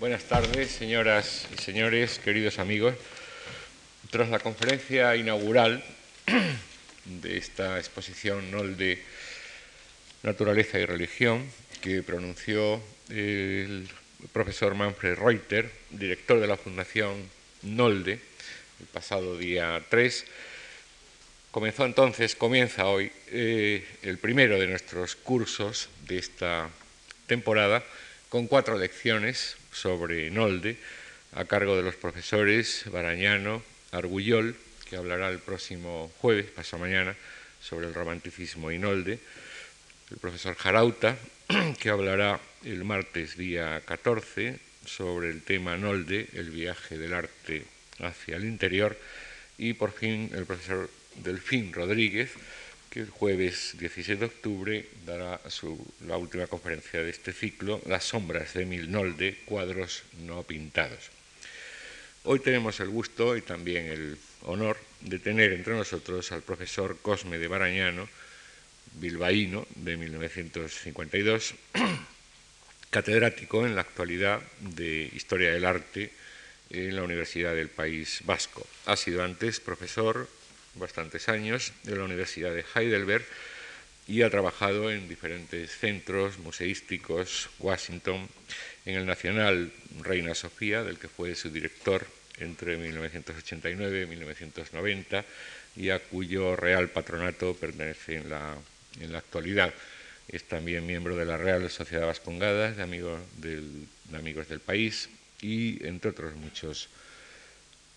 Buenas tardes, señoras y señores, queridos amigos. Tras la conferencia inaugural de esta exposición Nolde Naturaleza y Religión, que pronunció el profesor Manfred Reuter, director de la Fundación Nolde, el pasado día 3, comenzó entonces, comienza hoy, eh, el primero de nuestros cursos de esta temporada, con cuatro lecciones sobre Nolde, a cargo de los profesores Barañano, Argullol, que hablará el próximo jueves, pasado mañana, sobre el romanticismo y Nolde, el profesor Jarauta, que hablará el martes día 14 sobre el tema Nolde, el viaje del arte hacia el interior, y por fin el profesor Delfín Rodríguez, que el jueves 17 de octubre dará la última conferencia de este ciclo, Las sombras de Milnolde, cuadros no pintados. Hoy tenemos el gusto y también el honor de tener entre nosotros al profesor Cosme de Barañano, bilbaíno de 1952, catedrático en la actualidad de Historia del Arte en la Universidad del País Vasco. Ha sido antes profesor bastantes años en la Universidad de Heidelberg y ha trabajado en diferentes centros museísticos, Washington, en el Nacional Reina Sofía, del que fue su director entre 1989 y 1990, y a cuyo Real Patronato pertenece en la, en la actualidad. Es también miembro de la Real Sociedad Vascongadas, de Amigos de Amigos del País, y entre otros muchos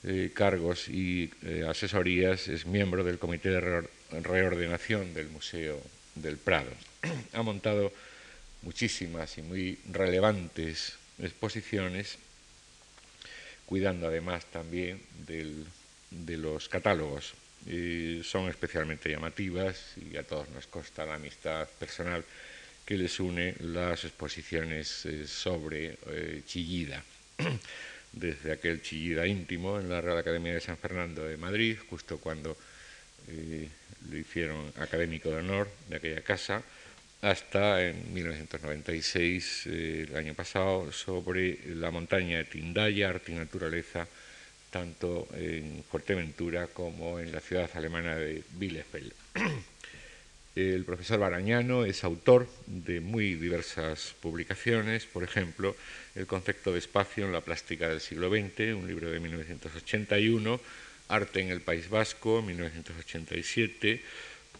eh, cargos y eh, asesorías, es miembro del Comité de Reordenación del Museo del Prado. ha montado muchísimas y muy relevantes exposiciones, cuidando además también de los catálogos. son especialmente llamativas y a todos nos consta la amistad personal que les une las exposiciones eh, sobre Chillida. desde aquel chillida íntimo en la Real Academia de San Fernando de Madrid, justo cuando eh, lo hicieron académico de honor de aquella casa, hasta en 1996, eh, el año pasado, sobre la montaña de Tindaya, arte y naturaleza, tanto en Fuerteventura como en la ciudad alemana de Bielefeld. El profesor Barañano es autor de muy diversas publicaciones, por ejemplo, El concepto de espacio en la plástica del siglo XX, un libro de 1981, Arte en el País Vasco, 1987,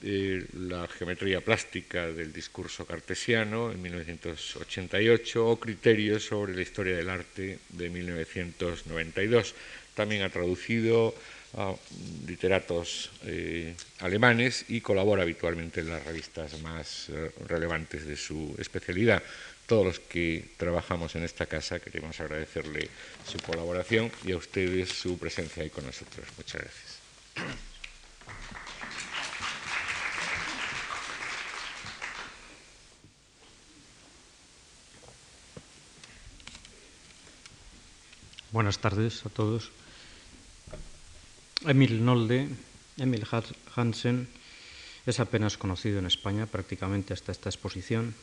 eh, La geometría plástica del discurso cartesiano, en 1988, o Criterios sobre la historia del arte, de 1992. También ha traducido a literatos eh, alemanes y colabora habitualmente en las revistas más eh, relevantes de su especialidad. Todos los que trabajamos en esta casa queremos agradecerle su colaboración y a ustedes su presencia ahí con nosotros. Muchas gracias. Buenas tardes a todos. Emil Nolde, Emil Hansen, es apenas conocido en España prácticamente hasta esta exposición.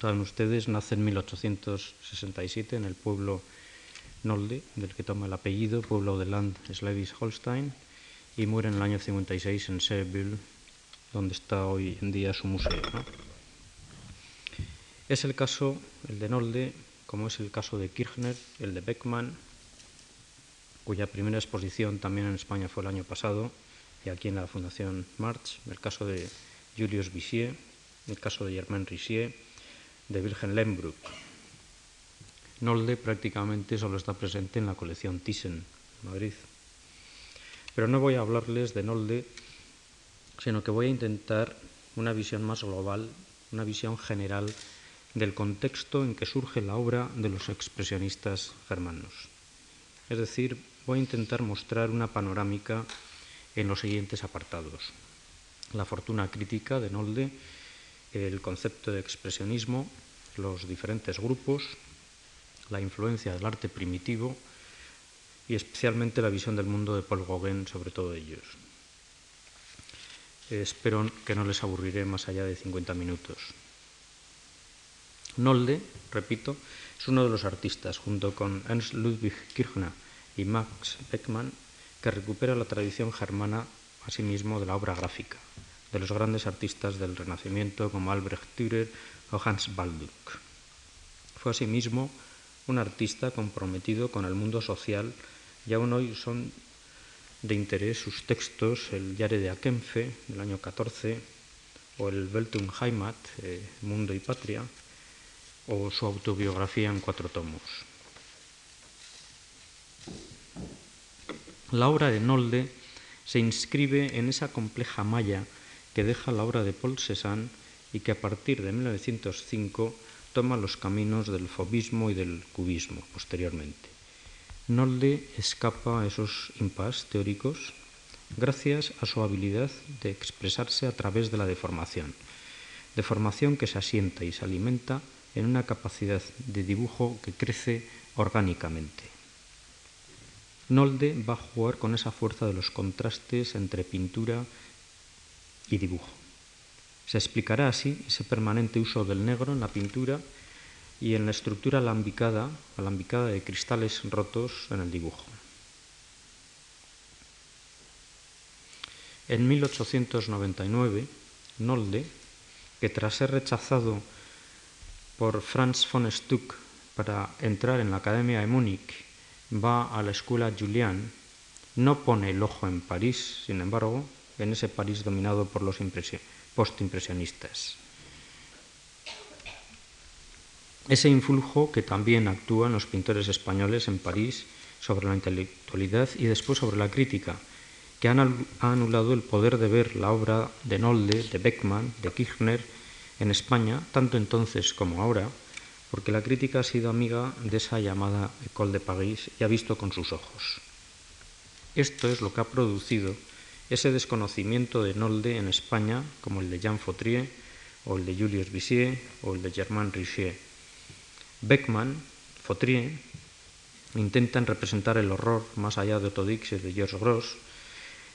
Saben ustedes, nace en 1867 en el pueblo Nolde, del que toma el apellido, pueblo de Land Schleswig-Holstein, y muere en el año 56 en Seville, donde está hoy en día su museo. Es el caso, el de Nolde, como es el caso de Kirchner, el de Beckmann, cuya primera exposición también en España fue el año pasado, y aquí en la Fundación March, el caso de Julius Bissier, el caso de Germain Rissier, de Wilhelm Lembruck. Nolde prácticamente solo está presente en la colección Thyssen, Madrid. Pero no voy a hablarles de Nolde, sino que voy a intentar una visión más global, una visión general del contexto en que surge la obra de los expresionistas germanos. Es decir, voy a intentar mostrar una panorámica en los siguientes apartados. La fortuna crítica de Nolde, el concepto de expresionismo, los diferentes grupos, la influencia del arte primitivo y especialmente la visión del mundo de Paul Gauguin sobre todo ellos. Espero que no les aburriré más allá de 50 minutos. Nolde, repito, es uno de los artistas, junto con Ernst Ludwig Kirchner y Max Beckmann, que recupera la tradición germana asimismo de la obra gráfica, de los grandes artistas del Renacimiento como Albrecht Dürer o Hans Balduck. Fue asimismo un artista comprometido con el mundo social y aún hoy son de interés sus textos, el Jahre de Akenfe del año 14 o el Weltum Heimat, eh, Mundo y Patria, o su autobiografía en cuatro tomos. La obra de Nolde se inscribe en esa compleja malla que deja la obra de Paul Cézanne y que a partir de 1905 toma los caminos del fobismo y del cubismo posteriormente. Nolde escapa a esos impas teóricos gracias a su habilidad de expresarse a través de la deformación, deformación que se asienta y se alimenta en una capacidad de dibujo que crece orgánicamente. Nolde va a jugar con esa fuerza de los contrastes entre pintura y dibujo. Se explicará así ese permanente uso del negro en la pintura y en la estructura alambicada, alambicada de cristales rotos en el dibujo. En 1899, Nolde, que tras ser rechazado por Franz von Stuck para entrar en la Academia de Múnich va a la escuela Julian, no pone el ojo en París, sin embargo, en ese París dominado por los postimpresionistas. Ese influjo que también actúa en los pintores españoles en París sobre la intelectualidad y después sobre la crítica, que han anulado el poder de ver la obra de Nolde, de Beckmann, de Kirchner en España, tanto entonces como ahora, porque la crítica ha sido amiga de esa llamada École de París y ha visto con sus ojos. Esto es lo que ha producido ese desconocimiento de Nolde en España, como el de Jean Fautrier, o el de Julius Bissier, o el de Germain Richier. Beckmann, Fautrier, intentan representar el horror más allá de Otodix y de George Gross,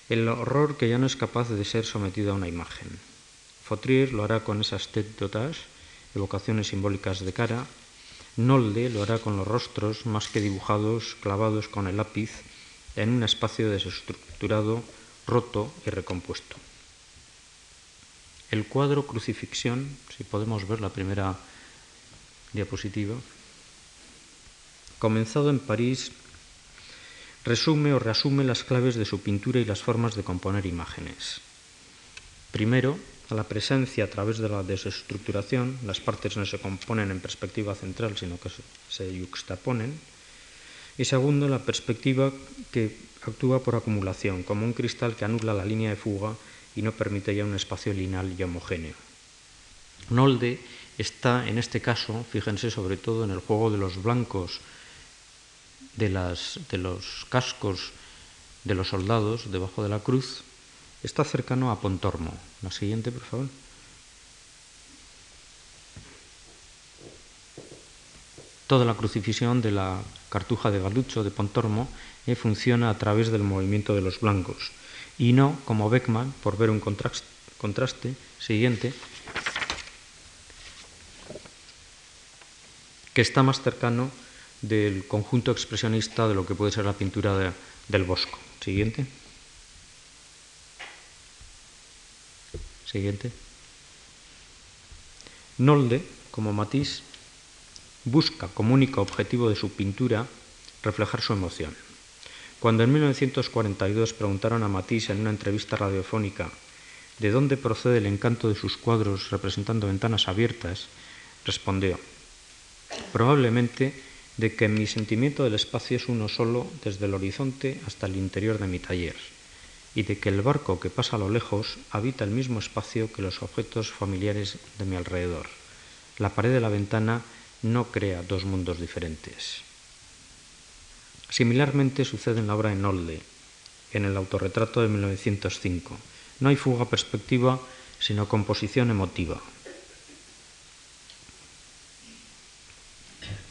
el horror que ya no es capaz de ser sometido a una imagen. Fautrier lo hará con esas d'otage, evocaciones simbólicas de cara. Nolde lo hará con los rostros más que dibujados, clavados con el lápiz en un espacio desestructurado, roto y recompuesto. El cuadro Crucifixión, si podemos ver la primera diapositiva, comenzado en París, resume o reasume las claves de su pintura y las formas de componer imágenes. Primero, a la presencia a través de la desestructuración, las partes no se componen en perspectiva central, sino que se yuxtaponen. Y segundo, la perspectiva que actúa por acumulación, como un cristal que anula la línea de fuga y no permite ya un espacio lineal y homogéneo. Nolde está, en este caso, fíjense sobre todo en el juego de los blancos de, las, de los cascos de los soldados debajo de la cruz, está cercano a Pontormo. La siguiente, por favor. Toda la crucifixión de la cartuja de Galucho de Pontormo eh, funciona a través del movimiento de los blancos y no como Beckman, por ver un contraste, contraste siguiente, que está más cercano del conjunto expresionista de lo que puede ser la pintura del Bosco. Siguiente. Siguiente. Nolde, como Matisse, busca como único objetivo de su pintura reflejar su emoción. Cuando en 1942 preguntaron a Matisse en una entrevista radiofónica de dónde procede el encanto de sus cuadros representando ventanas abiertas, respondió, probablemente de que mi sentimiento del espacio es uno solo desde el horizonte hasta el interior de mi taller y de que el barco que pasa a lo lejos habita el mismo espacio que los objetos familiares de mi alrededor. La pared de la ventana no crea dos mundos diferentes. Similarmente sucede en la obra de Nolde, en el autorretrato de 1905. No hay fuga perspectiva, sino composición emotiva.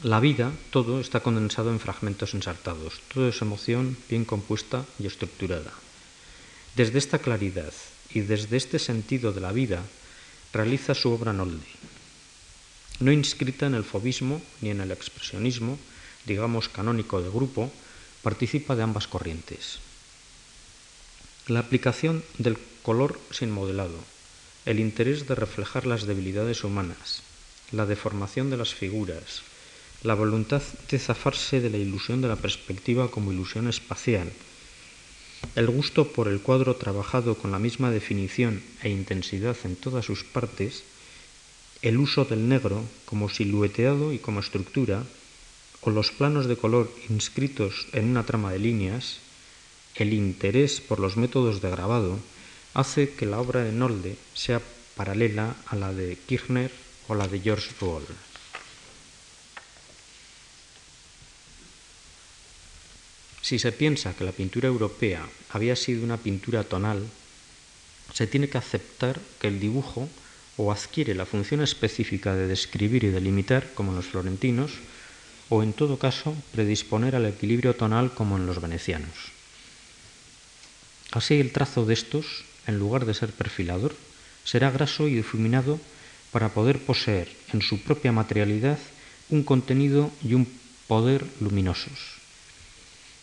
La vida, todo, está condensado en fragmentos ensartados. Todo es emoción bien compuesta y estructurada. Desde esta claridad y desde este sentido de la vida realiza su obra Nolde. no inscrita en el fobismo ni en el expresionismo, digamos canónico de grupo, participa de ambas corrientes. La aplicación del color sin modelado, el interés de reflejar las debilidades humanas, la deformación de las figuras, la voluntad de zafarse de la ilusión de la perspectiva como ilusión espacial, el gusto por el cuadro trabajado con la misma definición e intensidad en todas sus partes, el uso del negro como silueteado y como estructura, o los planos de color inscritos en una trama de líneas, el interés por los métodos de grabado hace que la obra de Nolde sea paralela a la de Kirchner o la de George Roll. Si se piensa que la pintura europea había sido una pintura tonal, se tiene que aceptar que el dibujo o adquiere la función específica de describir y delimitar, como en los florentinos, o en todo caso predisponer al equilibrio tonal, como en los venecianos. Así el trazo de estos, en lugar de ser perfilador, será graso y difuminado para poder poseer en su propia materialidad un contenido y un poder luminosos.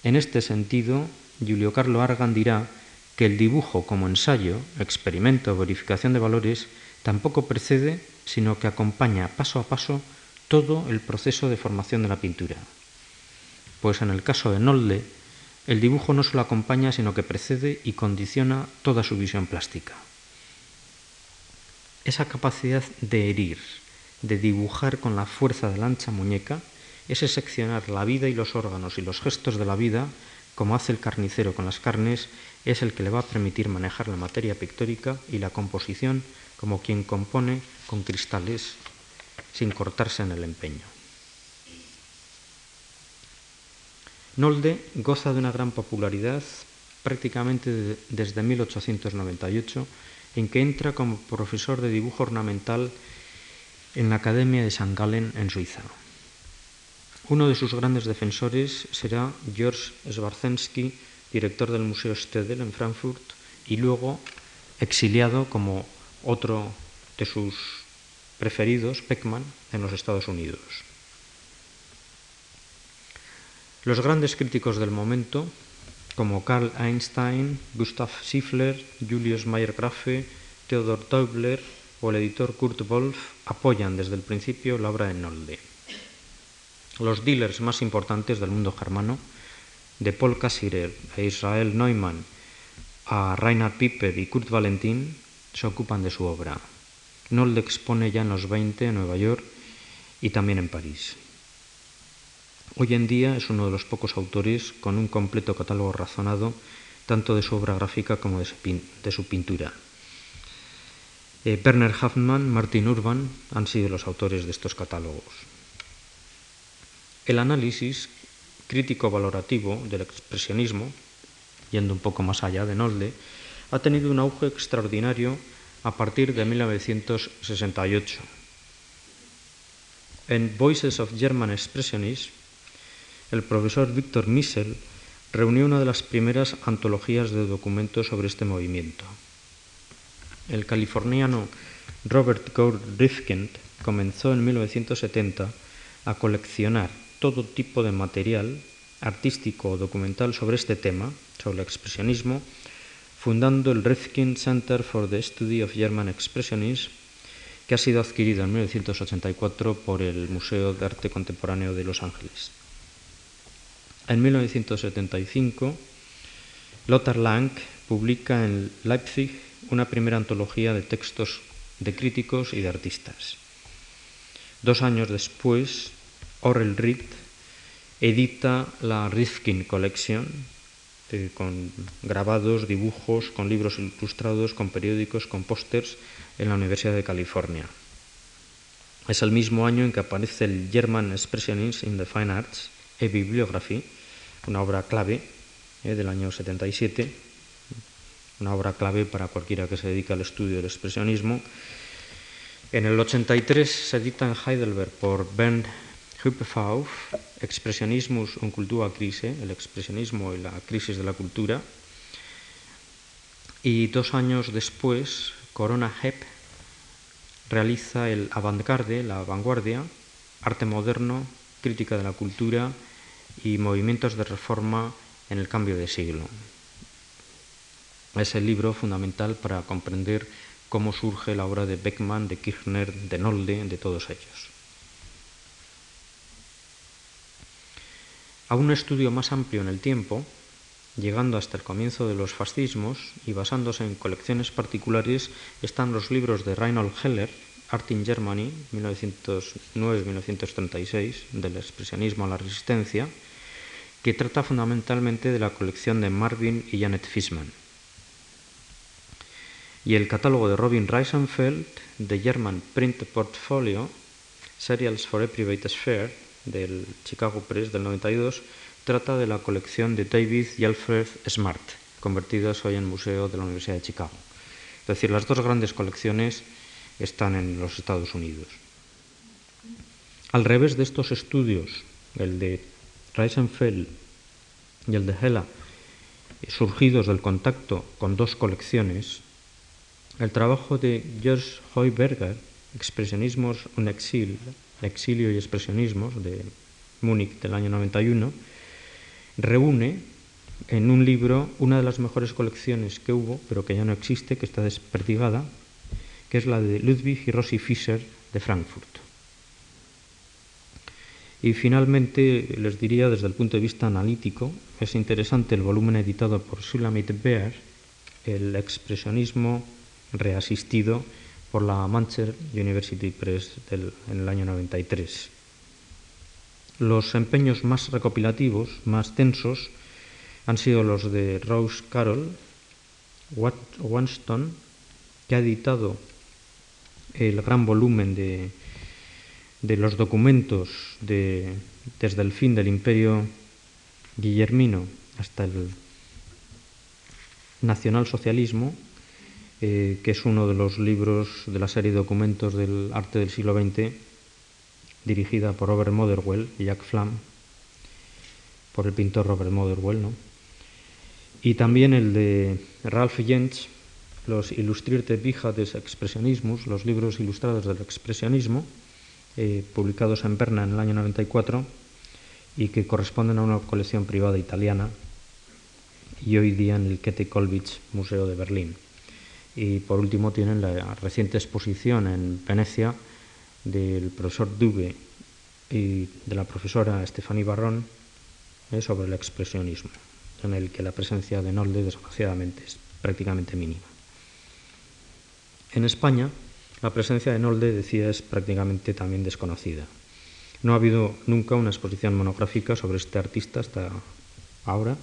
En este sentido, Julio Carlo Argan dirá que el dibujo como ensayo, experimento verificación de valores tampoco precede, sino que acompaña paso a paso todo el proceso de formación de la pintura. Pues en el caso de Nolde, el dibujo no solo acompaña, sino que precede y condiciona toda su visión plástica. Esa capacidad de herir, de dibujar con la fuerza de la ancha muñeca, ese seccionar la vida y los órganos y los gestos de la vida, como hace el carnicero con las carnes, es el que le va a permitir manejar la materia pictórica y la composición como quien compone con cristales sin cortarse en el empeño. Nolde goza de una gran popularidad prácticamente desde 1898, en que entra como profesor de dibujo ornamental en la Academia de St. Gallen en Suiza. Uno de sus grandes defensores será George Svarzensky, director del Museo Stedel en Frankfurt, y luego exiliado como otro de sus preferidos, Peckman, en los Estados Unidos. Los grandes críticos del momento, como Karl Einstein, Gustav Schiffler, Julius Mayer-Grafe, Theodor Teubler o el editor Kurt Wolf, apoyan desde el principio la obra de Nolde los dealers más importantes del mundo germano, de Paul Cassirer a Israel Neumann a Reinhard Piper y Kurt Valentin, se ocupan de su obra. Nold expone ya en los 20 en Nueva York y también en París. Hoy en día es uno de los pocos autores con un completo catálogo razonado tanto de su obra gráfica como de su, pintura. Eh, Werner Hoffmann, Martin Urban han sido los autores de estos catálogos. El análisis crítico-valorativo del expresionismo, yendo un poco más allá de Nolde, ha tenido un auge extraordinario a partir de 1968. En Voices of German Expressionism, el profesor Victor Missel reunió una de las primeras antologías de documentos sobre este movimiento. El californiano Robert Gore Rifkind comenzó en 1970 a coleccionar todo tipo de material artístico o documental sobre este tema, sobre el expresionismo, fundando el Rifkin Center for the Study of German Expressionism, que ha sido adquirido en 1984 por el Museo de Arte Contemporáneo de Los Ángeles. En 1975, Lothar Lang publica en Leipzig una primera antología de textos de críticos y de artistas. Dos años después, Orel Reed edita la Rifkin Collection con grabados, dibujos, con libros ilustrados, con periódicos, con pósters en la Universidad de California. Es el mismo año en que aparece el German Expressionism in the Fine Arts, e Bibliography, una obra clave eh, del año 77, una obra clave para cualquiera que se dedique al estudio del expresionismo. En el 83 se edita en Heidelberg por Bernd Hüppefauf, Expressionismus und Kulturkrise, el expresionismo y la crisis de la cultura. Y dos años después, Corona Hep realiza el avant-garde, la vanguardia, arte moderno, crítica de la cultura y movimientos de reforma en el cambio de siglo. Es el libro fundamental para comprender cómo surge la obra de Beckmann, de Kirchner, de Nolde, de todos ellos. A un estudio más amplio en el tiempo, llegando hasta el comienzo de los fascismos y basándose en colecciones particulares, están los libros de Reinhold Heller, Art in Germany, 1909-1936, del expresionismo a la resistencia, que trata fundamentalmente de la colección de Marvin y Janet Fishman. Y el catálogo de Robin Reisenfeld, de German Print Portfolio, Serials for a Private Sphere, del Chicago Press del 92, trata de la colección de David y Alfred Smart, convertidas hoy en museo de la Universidad de Chicago. Es decir, las dos grandes colecciones están en los Estados Unidos. Al revés de estos estudios, el de Reisenfeld y el de Hella, surgidos del contacto con dos colecciones, el trabajo de George Heuberger, Expresionismos un exil, Exilio y Expresionismos, de Múnich del año 91, reúne en un libro una de las mejores colecciones que hubo, pero que ya no existe, que está desperdigada, que es la de Ludwig y Rossi Fischer de Frankfurt. Y finalmente les diría desde el punto de vista analítico, es interesante el volumen editado por Sulamit Beer, el expresionismo reasistido por la Manchester University Press en el año 93. Los empeños más recopilativos, más tensos, han sido los de Rose Carroll, Wanston, que ha editado el gran volumen de, de los documentos de, desde el fin del imperio guillermino hasta el nacionalsocialismo, eh, que es uno de los libros de la serie de documentos del arte del siglo XX, dirigida por Robert Motherwell y Jack Flam, por el pintor Robert Motherwell, ¿no? y también el de Ralph Jentz, los Illustrierte Bücher des Expressionismus, los libros ilustrados del expresionismo, eh, publicados en Berna en el año 94 y que corresponden a una colección privada italiana y hoy día en el Kete Kolwitz Museo de Berlín. Y por último tienen la reciente exposición en Venecia del profesor Dube y de la profesora Stephanie Barrón eh, sobre el expresionismo, en el que la presencia de Nolde desgraciadamente es prácticamente mínima. En España, la presencia de Nolde, decía, es prácticamente también desconocida. No ha habido nunca una exposición monográfica sobre este artista hasta ahora,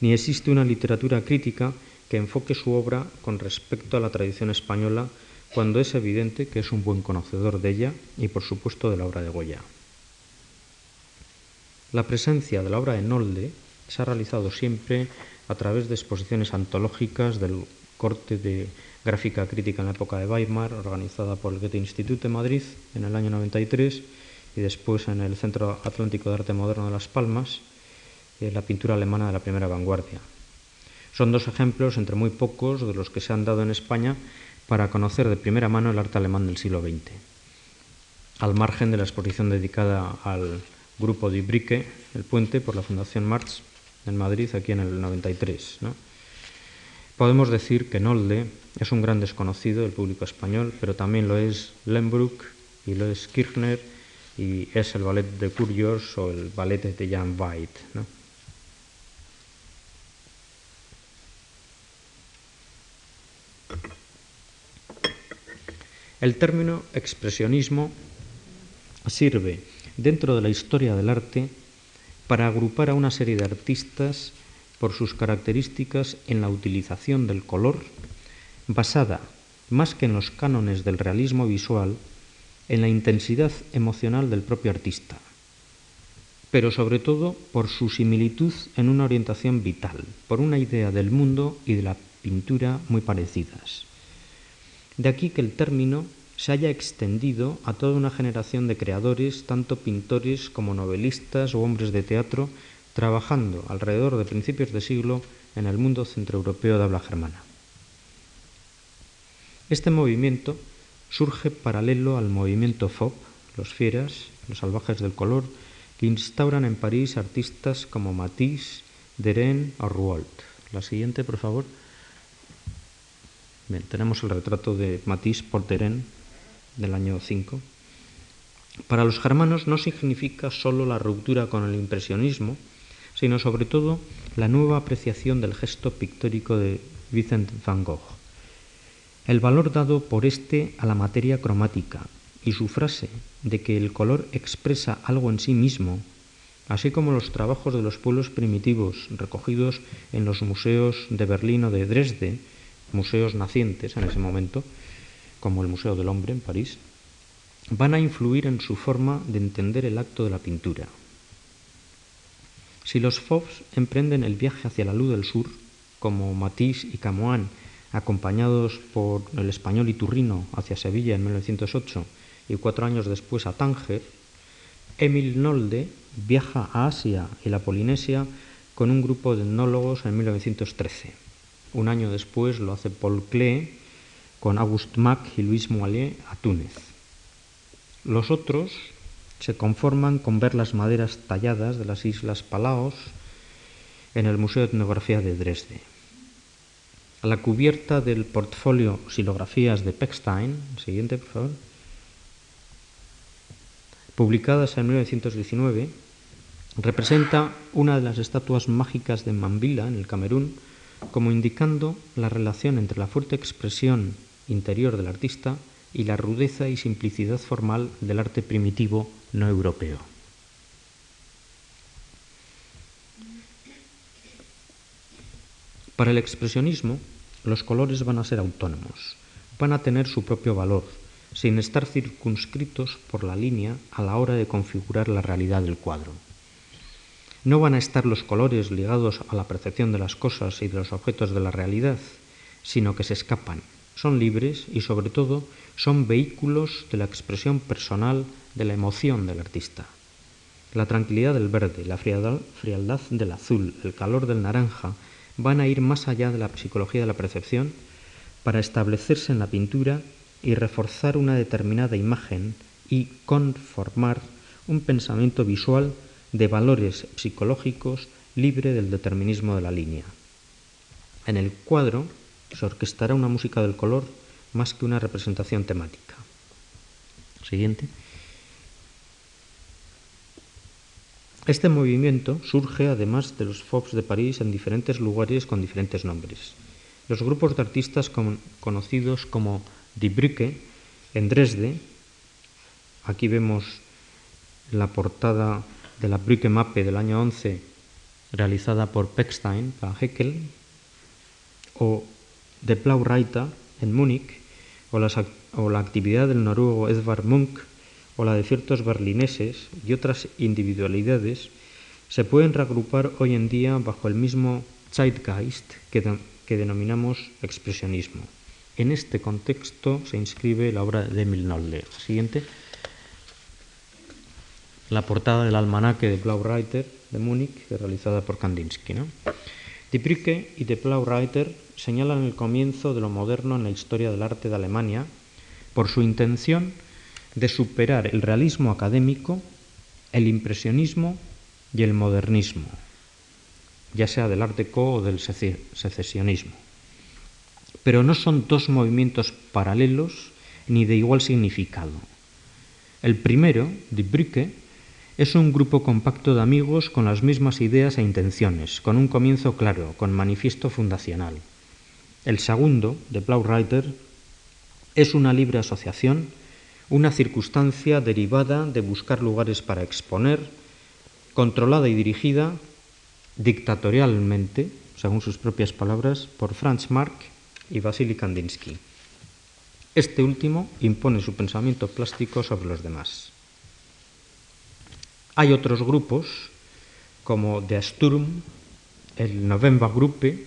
ni existe una literatura crítica que enfoque su obra con respecto a la tradición española cuando es evidente que es un buen conocedor de ella y por supuesto de la obra de Goya. La presencia de la obra de Nolde se ha realizado siempre a través de exposiciones antológicas del corte de gráfica crítica en la época de Weimar, organizada por el Goethe Institut de Madrid en el año 93 y después en el Centro Atlántico de Arte Moderno de Las Palmas, la pintura alemana de la primera vanguardia. Son dos ejemplos entre muy pocos de los que se han dado en España para conocer de primera mano el arte alemán del siglo XX. Al margen de la exposición dedicada al grupo de Ibrique, el puente, por la Fundación Marx en Madrid, aquí en el 93. Podemos decir que Nolde es un gran desconocido del público español, pero también lo es Lembruck y lo es Kirchner y es el ballet de Curios o el ballet de Jan Veit. El término expresionismo sirve dentro de la historia del arte para agrupar a una serie de artistas por sus características en la utilización del color, basada, más que en los cánones del realismo visual, en la intensidad emocional del propio artista, pero sobre todo por su similitud en una orientación vital, por una idea del mundo y de la pintura muy parecidas. De aquí que el término se haya extendido a toda una generación de creadores, tanto pintores como novelistas o hombres de teatro, trabajando alrededor de principios de siglo en el mundo centroeuropeo de habla germana. Este movimiento surge paralelo al movimiento FOB, los fieras, los salvajes del color, que instauran en París artistas como Matisse, Deren o Rouault. La siguiente, por favor. Tenemos el retrato de Matisse por Deren del año 5. Para los germanos no significa solo la ruptura con el impresionismo, sino sobre todo la nueva apreciación del gesto pictórico de Vincent van Gogh. El valor dado por este a la materia cromática y su frase de que el color expresa algo en sí mismo, así como los trabajos de los pueblos primitivos recogidos en los museos de Berlín o de Dresde, museos nacientes en ese momento, como el Museo del Hombre en París, van a influir en su forma de entender el acto de la pintura. Si los Fauves emprenden el viaje hacia la luz del sur, como Matisse y Camoin, acompañados por el español Iturrino hacia Sevilla en 1908 y cuatro años después a Tánger, Emil Nolde viaja a Asia y la Polinesia con un grupo de etnólogos en 1913. Un año después lo hace Paul Klee con Auguste Mac y Luis Moillet a Túnez. Los otros se conforman con ver las maderas talladas de las islas Palaos en el Museo de Etnografía de Dresde. La cubierta del portfolio Silografías de Pechstein, siguiente por favor, publicadas en 1919, representa una de las estatuas mágicas de Mambila, en el Camerún, como indicando la relación entre la fuerte expresión interior del artista y la rudeza y simplicidad formal del arte primitivo no europeo. Para el expresionismo, los colores van a ser autónomos, van a tener su propio valor, sin estar circunscritos por la línea a la hora de configurar la realidad del cuadro. No van a estar los colores ligados a la percepción de las cosas y de los objetos de la realidad, sino que se escapan, son libres y sobre todo son vehículos de la expresión personal de la emoción del artista. La tranquilidad del verde, la frialdad, del azul, el calor del naranja van a ir más allá de la psicología de la percepción para establecerse en la pintura y reforzar una determinada imagen y conformar un pensamiento visual de valores psicológicos libre del determinismo de la línea. En el cuadro se orquestará una música del color más que una representación temática. Siguiente. Este movimiento surge además de los FOBs de París en diferentes lugares con diferentes nombres. Los grupos de artistas conocidos como Die Brücke en Dresde, aquí vemos la portada de la Brücke Mappe del año 11 realizada por Pechstein para Heckel, o de Plauraita en Múnich, o, la actividad del noruego Edvard Munch, o la de ciertos berlineses y otras individualidades, se pueden reagrupar hoy en día bajo el mismo Zeitgeist que, que denominamos expresionismo. En este contexto se inscribe la obra de Emil Nolde. Siguiente. La portada del almanaque de Blaureiter de Múnich, realizada por Kandinsky. ¿no? Die y de Blaureiter señalan el comienzo de lo moderno en la historia del arte de Alemania por su intención de superar el realismo académico, el impresionismo y el modernismo, ya sea del arte co o del secesionismo. Pero no son dos movimientos paralelos ni de igual significado. El primero, Die Brücke, es un grupo compacto de amigos con las mismas ideas e intenciones, con un comienzo claro, con manifiesto fundacional. El segundo, de Blaureiter, es una libre asociación, una circunstancia derivada de buscar lugares para exponer, controlada y dirigida dictatorialmente, según sus propias palabras, por Franz Marc y Vasily Kandinsky. Este último impone su pensamiento plástico sobre los demás. Hay otros grupos, como The Sturm, el November Gruppe,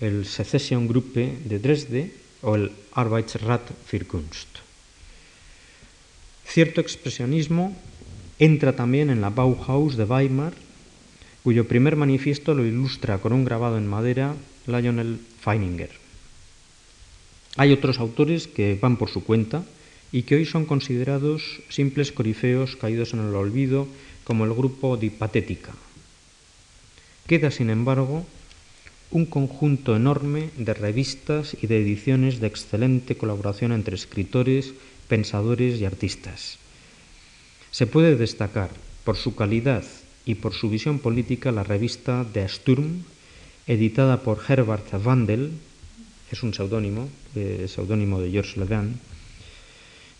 el Secession Gruppe de Dresde o el Arbeitsrat für Kunst. Cierto expresionismo entra también en la Bauhaus de Weimar, cuyo primer manifiesto lo ilustra con un grabado en madera Lionel Feininger. Hay otros autores que van por su cuenta y que hoy son considerados simples corifeos caídos en el olvido como el grupo de Patética. Queda, sin embargo, un conjunto enorme de revistas y de ediciones de excelente colaboración entre escritores, pensadores y artistas. Se puede destacar por su calidad y por su visión política la revista Der Sturm, editada por Herbert Wandel, es un seudónimo, de Georges Legrand,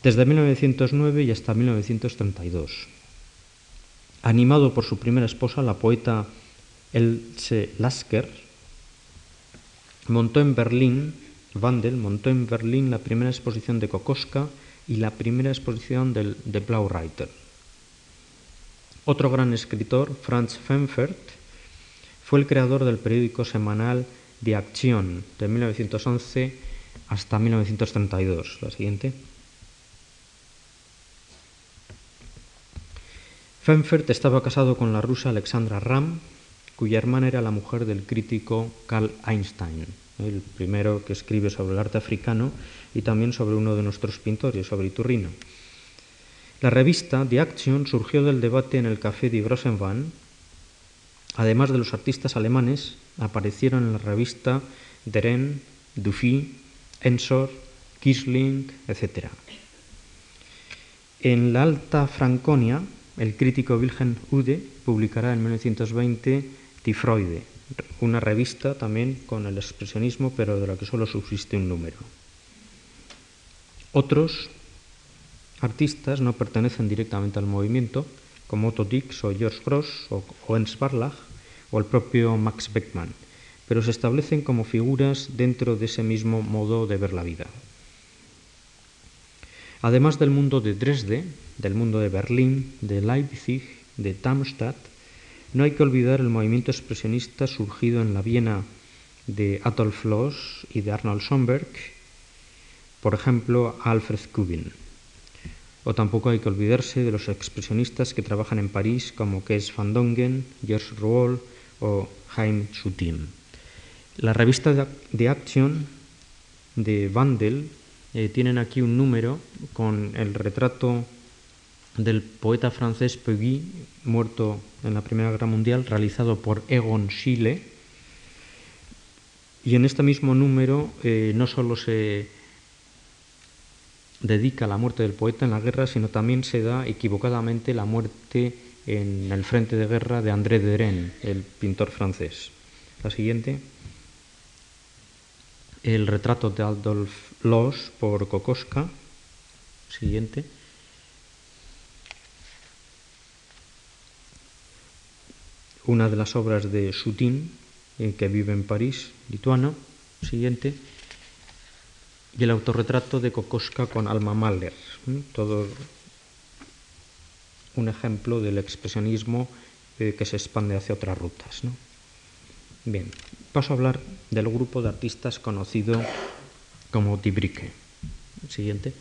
desde 1909 y hasta 1932. Animado por su primera esposa, la poeta Else Lasker, montó en Berlín, Wandel montó en Berlín la primera exposición de Kokoschka y la primera exposición del, de Blaureiter. Otro gran escritor, Franz Fenfert, fue el creador del periódico semanal Die Aktion de 1911 hasta 1932. La siguiente. Fenfert estaba casado con la rusa Alexandra Ram, cuya hermana era la mujer del crítico Karl Einstein, el primero que escribe sobre el arte africano y también sobre uno de nuestros pintores, sobre Iturrino. La revista The Action surgió del debate en el Café de Grossenwann. Además de los artistas alemanes, aparecieron en la revista Deren, Dufy, Ensor, Kisling, etc. En la Alta Franconia, el crítico Wilhelm Ude publicará en 1920 Die Freude, una revista también con el expresionismo, pero de la que solo subsiste un número. Otros artistas no pertenecen directamente al movimiento, como Otto Dix o George Gross o, Ernst Barlach o el propio Max Beckmann, pero se establecen como figuras dentro de ese mismo modo de ver la vida. Además del mundo de Dresde, del mundo de Berlín, de Leipzig, de Darmstadt, no hay que olvidar el movimiento expresionista surgido en la Viena de Adolf Loos y de Arnold Schoenberg, por ejemplo, Alfred Kubin. O tampoco hay que olvidarse de los expresionistas que trabajan en París como Kees van Dongen, Georges Rouault o Jaime Chutin. La revista de Action de Vandel eh, tienen aquí un número con el retrato del poeta francés Peguy, muerto en la Primera Guerra Mundial, realizado por Egon Schiele. Y en este mismo número eh, no solo se dedica la muerte del poeta en la guerra, sino también se da equivocadamente la muerte en el frente de guerra de André Derain, el pintor francés. La siguiente. El retrato de Adolf Loos por Kokoschka. Siguiente. Una de las obras de Soutin, que vive en París, lituano. Siguiente y el autorretrato de Kokoschka con Alma Mahler. Todo un ejemplo del expresionismo eh, que se expande hacia otras rutas. Bien, paso a hablar del grupo de artistas conocido como Tibrique. Siguiente.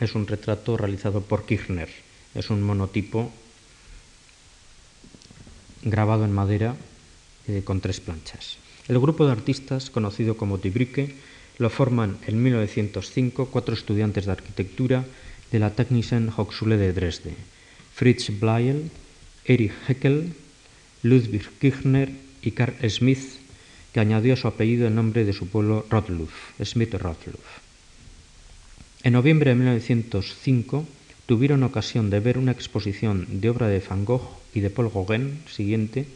Es un retrato realizado por Kirchner. Es un monotipo grabado en madera eh, con tres planchas. El grupo de artistas, conocido como Tibrique, lo forman en 1905 cuatro estudiantes de arquitectura de la Technischen Hochschule de Dresde, Fritz Bleyl, Erich Heckel, Ludwig Kirchner y Karl Smith, que añadió a su apellido el nombre de su pueblo Rotluf, Smith Rotluf. En noviembre de 1905 tuvieron ocasión de ver una exposición de obra de Van Gogh y de Paul Gauguin siguiente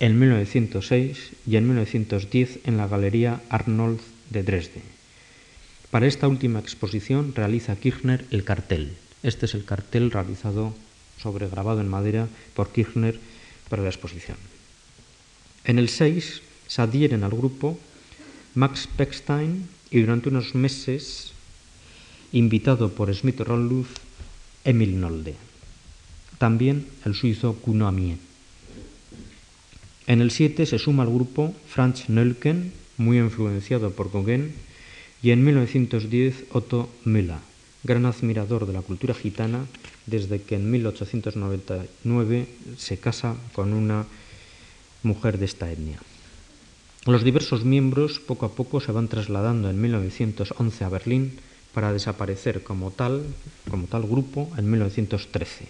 en 1906 y en 1910 en la Galería Arnold de Dresde. Para esta última exposición realiza Kirchner el cartel. Este es el cartel realizado sobre grabado en madera por Kirchner para la exposición. En el 6 se adhieren al grupo Max Beckstein y durante unos meses, invitado por Smith Rolluf, Emil Nolde. También el suizo Kuno Amiet. En el 7 se suma al grupo Franz Nölken, muy influenciado por Gauguin, y en 1910 Otto Müller, gran admirador de la cultura gitana, desde que en 1899 se casa con una mujer de esta etnia. Los diversos miembros poco a poco se van trasladando en 1911 a Berlín para desaparecer como tal, como tal grupo en 1913.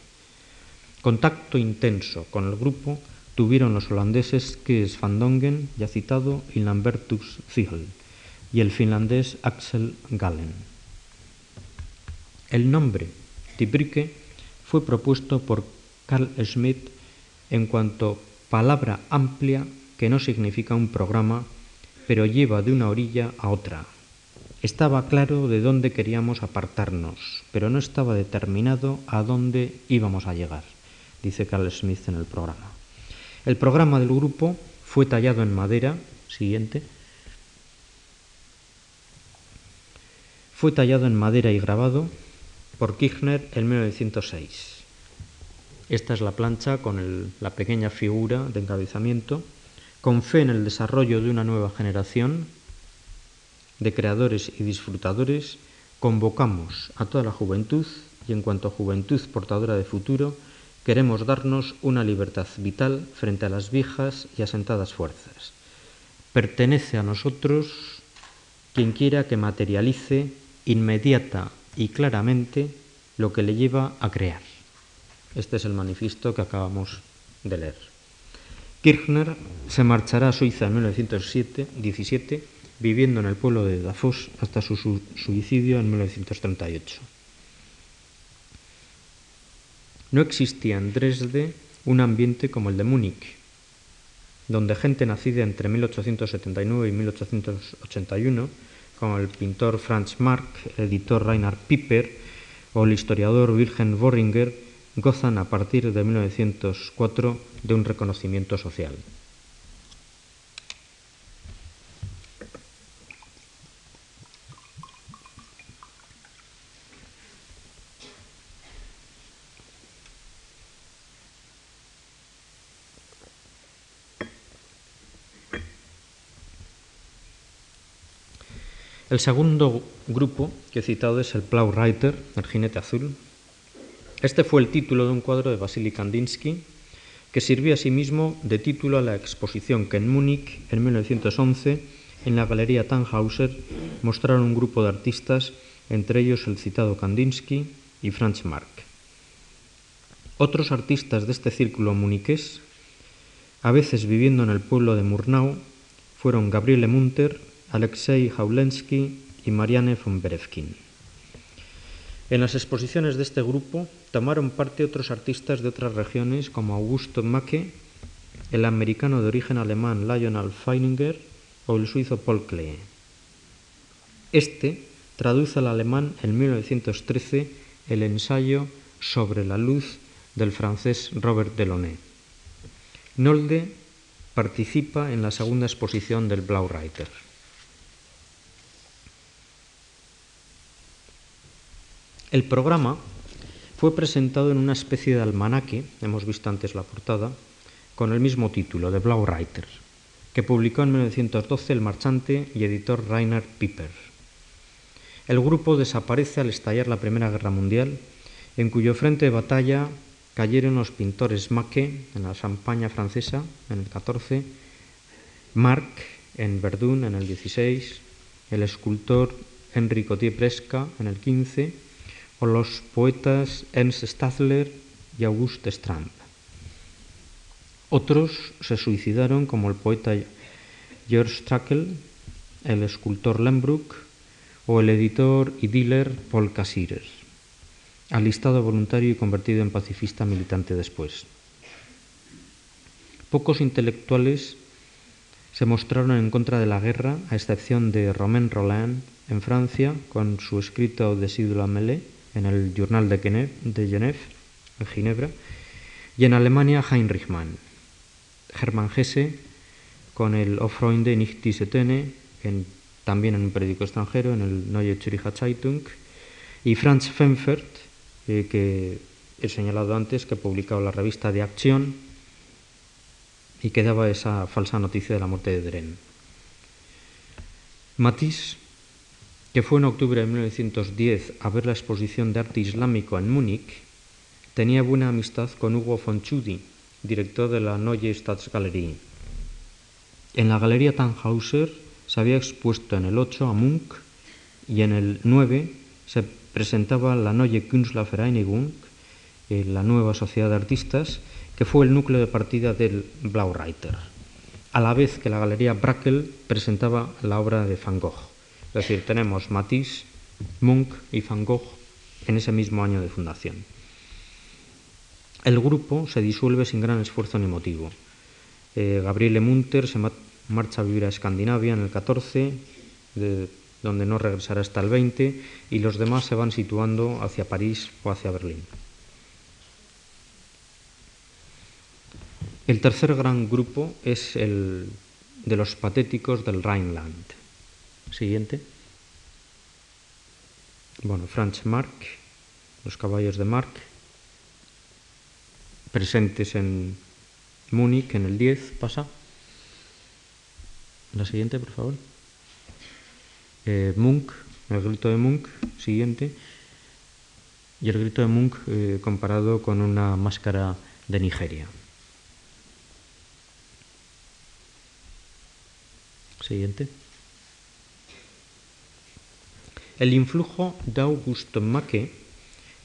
Contacto intenso con el grupo tuvieron los holandeses Kees van Dongen, ya citado, y Lambertus Ziegel, y el finlandés Axel Gallen. El nombre Tibrike fue propuesto por Carl Schmidt en cuanto palabra amplia que no significa un programa, pero lleva de una orilla a otra. Estaba claro de dónde queríamos apartarnos, pero no estaba determinado a dónde íbamos a llegar, dice Carl Smith en el programa. El programa del grupo fue tallado en madera, siguiente, fue tallado en madera y grabado por Kirchner en 1906. Esta es la plancha con la pequeña figura de encabezamiento, con fe en el desarrollo de una nueva generación de creadores y disfrutadores, convocamos a toda la juventud y en cuanto juventud portadora de futuro, queremos darnos una libertad vital frente a las viejas y asentadas fuerzas. Pertenece a nosotros quien quiera que materialice inmediata y claramente lo que le lleva a crear. Este es el manifiesto que acabamos de leer. Kirchner se marchará a Suiza en 1917, viviendo en el pueblo de Dafos hasta su suicidio en 1938. No existía en Dresde un ambiente como el de Múnich, donde gente nacida entre 1879 y 1881 como el pintor Franz Marc, el editor Reinhard Piper o el historiador Wilhelm Worringer, gozan a partir de 1904 de un reconocimiento social. El segundo grupo que he citado es el Plow Rider, el jinete azul. Este fue el título de un cuadro de Vasily Kandinsky que sirvió asimismo de título a la exposición que en Múnich en 1911 en la Galería Tannhauser mostraron un grupo de artistas, entre ellos el citado Kandinsky y Franz Marc. Otros artistas de este círculo muniqués, a veces viviendo en el pueblo de Murnau, fueron Gabriele Munter, Alexei Jaulensky y Marianne von Berevkin. En las exposiciones de este grupo tomaron parte otros artistas de otras regiones como Augusto Macke, el americano de origen alemán Lionel Feininger o el suizo Paul Klee. Este traduce al alemán en 1913 el ensayo sobre la luz del francés Robert Delaunay. Nolde participa en la segunda exposición del Blaureiter. El programa fue presentado en una especie de almanaque, hemos visto antes la portada, con el mismo título, de Blaureiter, que publicó en 1912 el marchante y editor Rainer Piper. El grupo desaparece al estallar la Primera Guerra Mundial, en cuyo frente de batalla cayeron los pintores Maque en la campaña francesa en el 14, Marc en Verdun en el 16, el escultor Henri Cotier Presca en el 15 los poetas Ernst Stadler y Auguste Strand. Otros se suicidaron como el poeta George Strackel, el escultor Lembruck o el editor y dealer Paul Casirer, alistado voluntario y convertido en pacifista militante después. Pocos intelectuales se mostraron en contra de la guerra, a excepción de Romain Rolland en Francia, con su escrito De la Mêlée, en el Journal de Genève, de Genève en Ginebra, y en Alemania Heinrich Mann. Hermann Hesse con el Auf Freunde nicht diese en, también en un periódico extranjero, en el Neue Zürcher Zeitung, y Franz Fenfert, eh, que he señalado antes, que publicaba la revista de Acción y que daba esa falsa noticia de la muerte de Dren. Matisse que fue en octubre de 1910 a ver la exposición de arte islámico en Múnich, tenía buena amistad con Hugo von Tschudi, director de la Neue Staatsgalerie. En la Galería Tannhauser se había expuesto en el 8 a Munch y en el 9 se presentaba la Neue Künstlervereinigung, eh, la nueva sociedad de artistas, que fue el núcleo de partida del Blaureiter, a la vez que la Galería Brackel presentaba la obra de Van Gogh. Es decir, tenemos Matisse, Munch y Van Gogh en ese mismo año de fundación. El grupo se disuelve sin gran esfuerzo ni motivo. Eh, Gabriele Munter se marcha a vivir a Escandinavia en el 14, de, donde no regresará hasta el 20, y los demás se van situando hacia París o hacia Berlín. El tercer gran grupo es el de los patéticos del Rhineland. Siguiente. Bueno, Franz Marc, los caballos de Marc, presentes en Múnich en el 10, pasa. La siguiente, por favor. Eh, Munch, el grito de Munch, siguiente. Y el grito de Munch eh, comparado con una máscara de Nigeria. Siguiente. El influjo de August Macke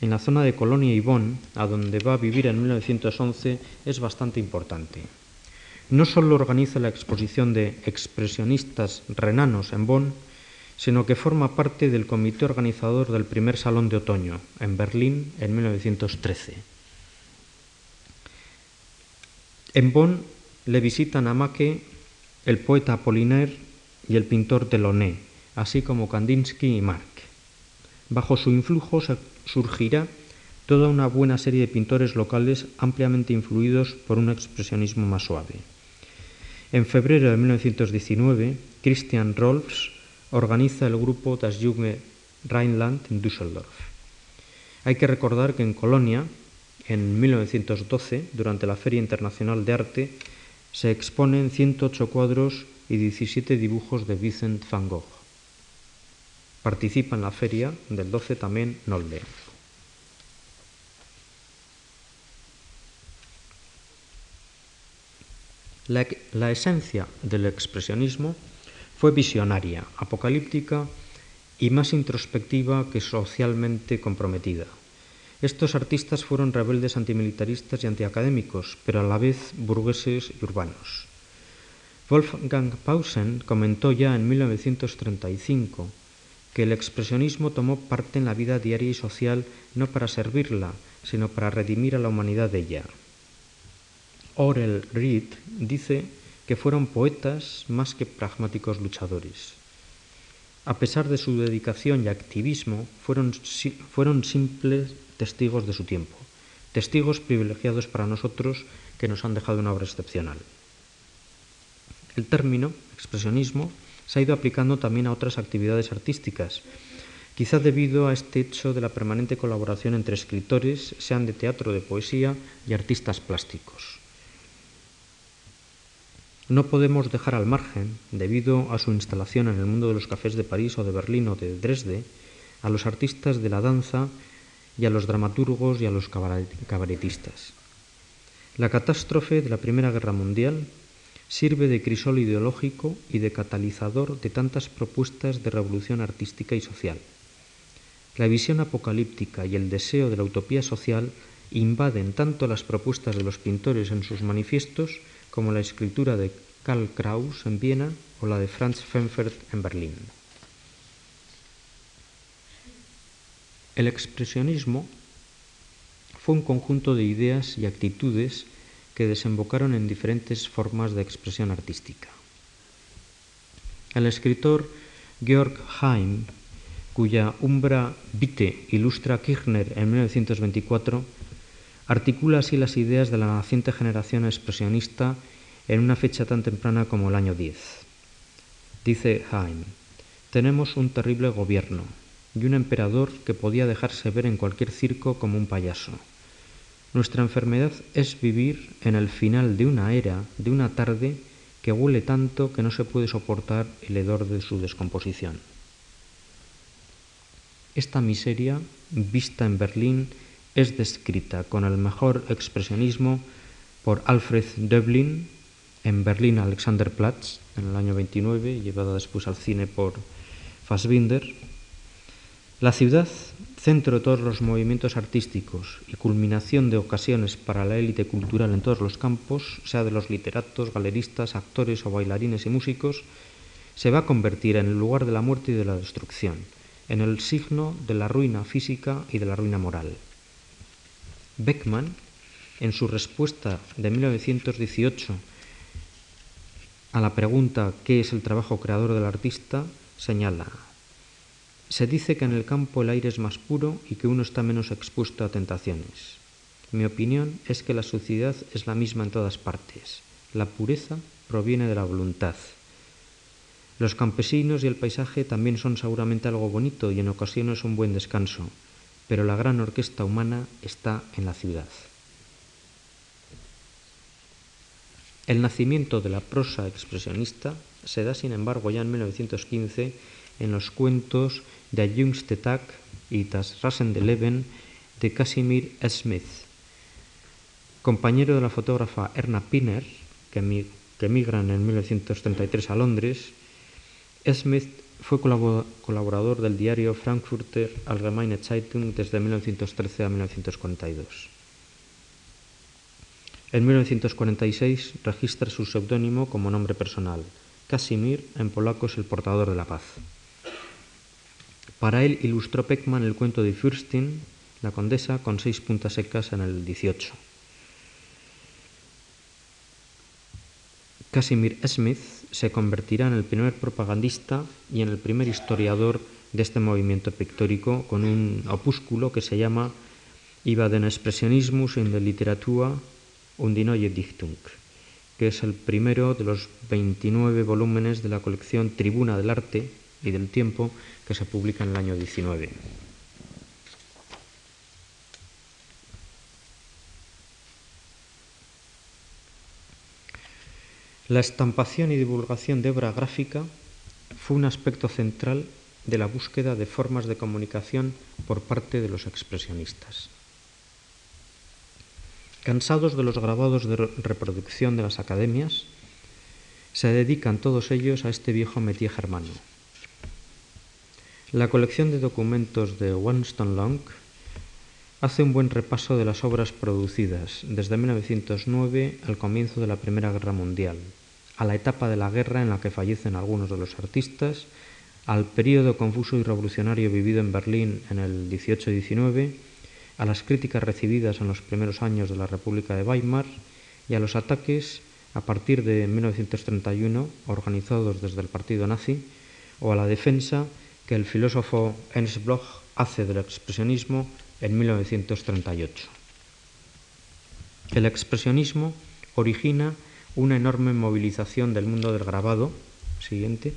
en la zona de Colonia y Bonn, a donde va a vivir en 1911, es bastante importante. No solo organiza la exposición de expresionistas renanos en Bonn, sino que forma parte del comité organizador del primer Salón de Otoño, en Berlín, en 1913. En Bonn le visitan a Macke el poeta Apollinaire y el pintor Delaunay, así como Kandinsky y Marc. Bajo su influjo surgirá toda una buena serie de pintores locales ampliamente influidos por un expresionismo más suave. En febrero de 1919, Christian Rolfs organiza el grupo Das Junge Rheinland en Düsseldorf. Hay que recordar que en Colonia, en 1912, durante la Feria Internacional de Arte, se exponen 108 cuadros y 17 dibujos de Vincent van Gogh. Participa en la feria del 12 también Nolde. La, la, esencia del expresionismo fue visionaria, apocalíptica y más introspectiva que socialmente comprometida. Estos artistas fueron rebeldes antimilitaristas y antiacadémicos, pero a la vez burgueses y urbanos. Wolfgang Pausen comentó ya en 1935 que el expresionismo tomó parte en la vida diaria y social no para servirla, sino para redimir a la humanidad de ella. Orel Reed dice que fueron poetas más que pragmáticos luchadores. A pesar de su dedicación y activismo, fueron, fueron simples testigos de su tiempo, testigos privilegiados para nosotros que nos han dejado una obra excepcional. El término expresionismo se ha ido aplicando también a otras actividades artísticas, quizá debido a este hecho de la permanente colaboración entre escritores, sean de teatro, de poesía, y artistas plásticos. No podemos dejar al margen, debido a su instalación en el mundo de los cafés de París o de Berlín o de Dresde, a los artistas de la danza y a los dramaturgos y a los cabaretistas. La catástrofe de la Primera Guerra Mundial sirve de crisol ideológico y de catalizador de tantas propuestas de revolución artística y social. La visión apocalíptica y el deseo de la utopía social invaden tanto las propuestas de los pintores en sus manifiestos como la escritura de Karl Kraus en Viena o la de Franz Fenfert en Berlín. El expresionismo fue un conjunto de ideas y actitudes que desembocaron en diferentes formas de expresión artística. El escritor Georg Heim, cuya Umbra Vitae ilustra Kirchner en 1924, articula así las ideas de la naciente generación expresionista en una fecha tan temprana como el año 10. Dice Heim, tenemos un terrible gobierno y un emperador que podía dejarse ver en cualquier circo como un payaso. Nuestra enfermedad es vivir en el final de una era, de una tarde, que huele tanto que no se puede soportar el hedor de su descomposición. Esta miseria, vista en Berlín, es descrita con el mejor expresionismo por Alfred Döblin en Berlín Alexanderplatz en el año 29, llevada después al cine por Fassbinder. La ciudad, centro de todos los movimientos artísticos y culminación de ocasiones para la élite cultural en todos los campos, sea de los literatos, galeristas, actores o bailarines y músicos, se va a convertir en el lugar de la muerte y de la destrucción, en el signo de la ruina física y de la ruina moral. Beckman, en su respuesta de 1918 a la pregunta ¿qué es el trabajo creador del artista?, señala, se dice que en el campo el aire es más puro y que uno está menos expuesto a tentaciones. Mi opinión es que la suciedad es la misma en todas partes. La pureza proviene de la voluntad. Los campesinos y el paisaje también son seguramente algo bonito y en ocasiones un buen descanso, pero la gran orquesta humana está en la ciudad. El nacimiento de la prosa expresionista se da, sin embargo, ya en 1915 en los cuentos de Jüngste Tag y Das Rasen de Leben de Casimir Smith. Compañero de la fotógrafa Erna Pinner, que, emigran en 1933 a Londres, Smith fue colaborador del diario Frankfurter Allgemeine Zeitung desde 1913 a 1942. En 1946 registra su seudónimo como nombre personal. Casimir, en polaco, es el portador de la paz. Para él ilustró Peckman el cuento de Fürstin, la condesa, con seis puntas secas en el 18. Casimir Smith se convertirá en el primer propagandista y en el primer historiador de este movimiento pictórico con un opúsculo que se llama Iba den Expressionismus in der Literatur und die Neue Dichtung, que es el primero de los 29 volúmenes de la colección Tribuna del Arte y del Tiempo que se publica en el año 19. La estampación y divulgación de obra gráfica fue un aspecto central de la búsqueda de formas de comunicación por parte de los expresionistas. Cansados de los grabados de reproducción de las academias, se dedican todos ellos a este viejo métier germano. La colección de documentos de Winston Long hace un buen repaso de las obras producidas desde 1909 al comienzo de la Primera Guerra Mundial, a la etapa de la guerra en la que fallecen algunos de los artistas, al periodo confuso y revolucionario vivido en Berlín en el 18-19 a las críticas recibidas en los primeros años de la República de Weimar y a los ataques a partir de 1931 organizados desde el partido nazi o a la defensa que el filósofo Ernst Bloch hace del expresionismo en 1938. El expresionismo origina una enorme movilización del mundo del grabado, siguiente,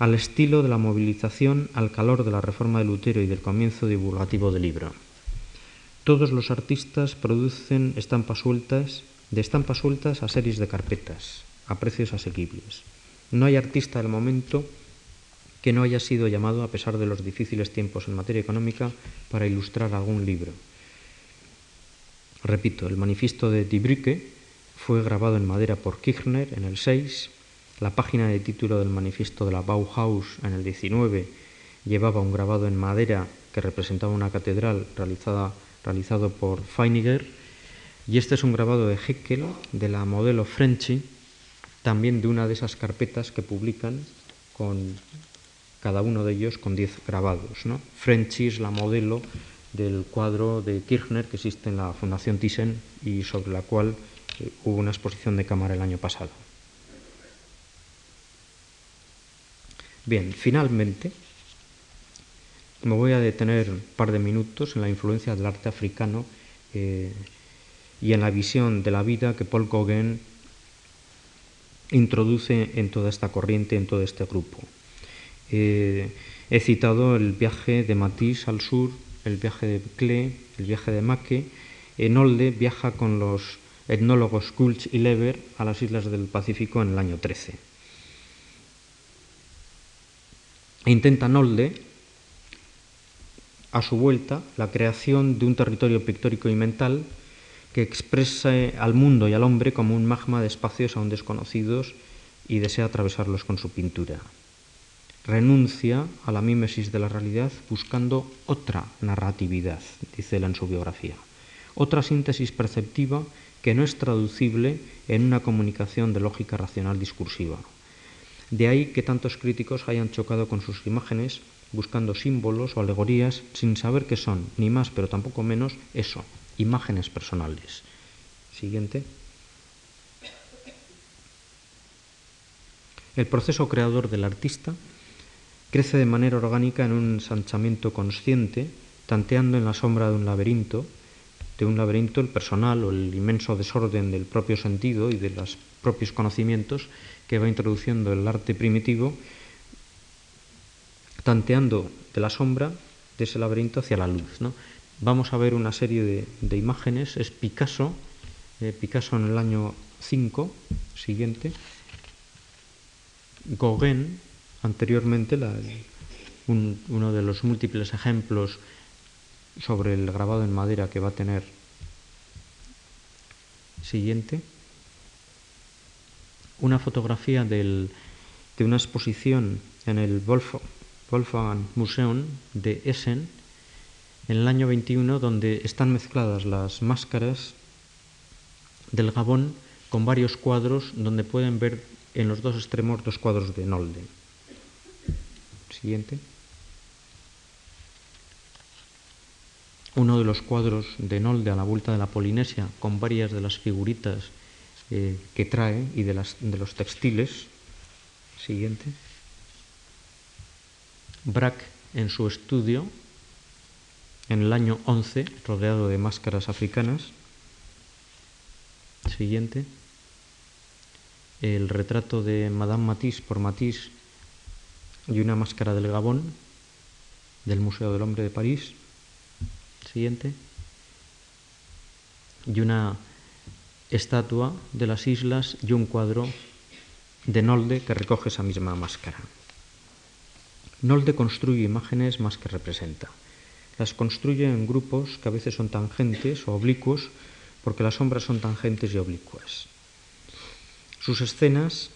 al estilo de la movilización al calor de la reforma de Lutero y del comienzo divulgativo del libro. Todos los artistas producen estampas sueltas, de estampas sueltas a series de carpetas, a precios asequibles. No hay artista del momento que no haya sido llamado, a pesar de los difíciles tiempos en materia económica, para ilustrar algún libro. Repito, el manifiesto de Die fue grabado en madera por Kirchner en el 6, la página de título del manifiesto de la Bauhaus en el 19 llevaba un grabado en madera que representaba una catedral realizada realizado por Feiniger, y este es un grabado de Heckel de la modelo Frenchy, también de una de esas carpetas que publican con cada uno de ellos con 10 grabados. ¿no? Frenchy es la modelo del cuadro de Kirchner que existe en la Fundación Thyssen y sobre la cual eh, hubo una exposición de cámara el año pasado. Bien, finalmente, me voy a detener un par de minutos en la influencia del arte africano eh, y en la visión de la vida que Paul Gauguin introduce en toda esta corriente, en todo este grupo. Eh, he citado el viaje de Matisse al sur, el viaje de Klee, el viaje de Maque. Enolde viaja con los etnólogos Kulch y Lever a las islas del Pacífico en el año 13. E intenta Nolde a su vuelta la creación de un territorio pictórico y mental que que expresa al mundo y al hombre como un magma de espacios aún desconocidos y desea atravesarlos con su pintura. Renuncia a la mímesis de la realidad buscando otra narratividad, dice él en su biografía, otra síntesis perceptiva que no es traducible en una comunicación de lógica racional discursiva. De ahí que tantos críticos hayan chocado con sus imágenes buscando símbolos o alegorías sin saber qué son, ni más pero tampoco menos eso, imágenes personales. Siguiente. El proceso creador del artista crece de manera orgánica en un ensanchamiento consciente, tanteando en la sombra de un laberinto, de un laberinto el personal o el inmenso desorden del propio sentido y de los propios conocimientos que va introduciendo el arte primitivo, tanteando de la sombra de ese laberinto hacia la luz. ¿no? vamos a ver una serie de, imágenes. Es Picasso, eh, Picasso en el año 5, siguiente. Gauguin, anteriormente, uno de los múltiples ejemplos sobre el grabado en madera que va a tener. Siguiente. Una fotografía de una exposición en el Wolfgang Museum de Essen en el año 21 donde están mezcladas las máscaras del Gabón con varios cuadros donde pueden ver en los dos extremos dos cuadros de Nolde. Siguiente. Uno de los cuadros de Nolde a la vuelta de la Polinesia con varias de las figuritas eh, que trae y de, las, de los textiles. Siguiente. Braque en su estudio en el año 11, rodeado de máscaras africanas. Siguiente. El retrato de Madame Matisse por Matisse y una máscara del Gabón del Museo del Hombre de París. Siguiente. Y una estatua de las islas y un cuadro de Nolde que recoge esa misma máscara. Nolde construye imágenes más que representa. Las construye en grupos que a veces son tangentes o oblicuos, porque las sombras son tangentes y oblicuas. Sus escenas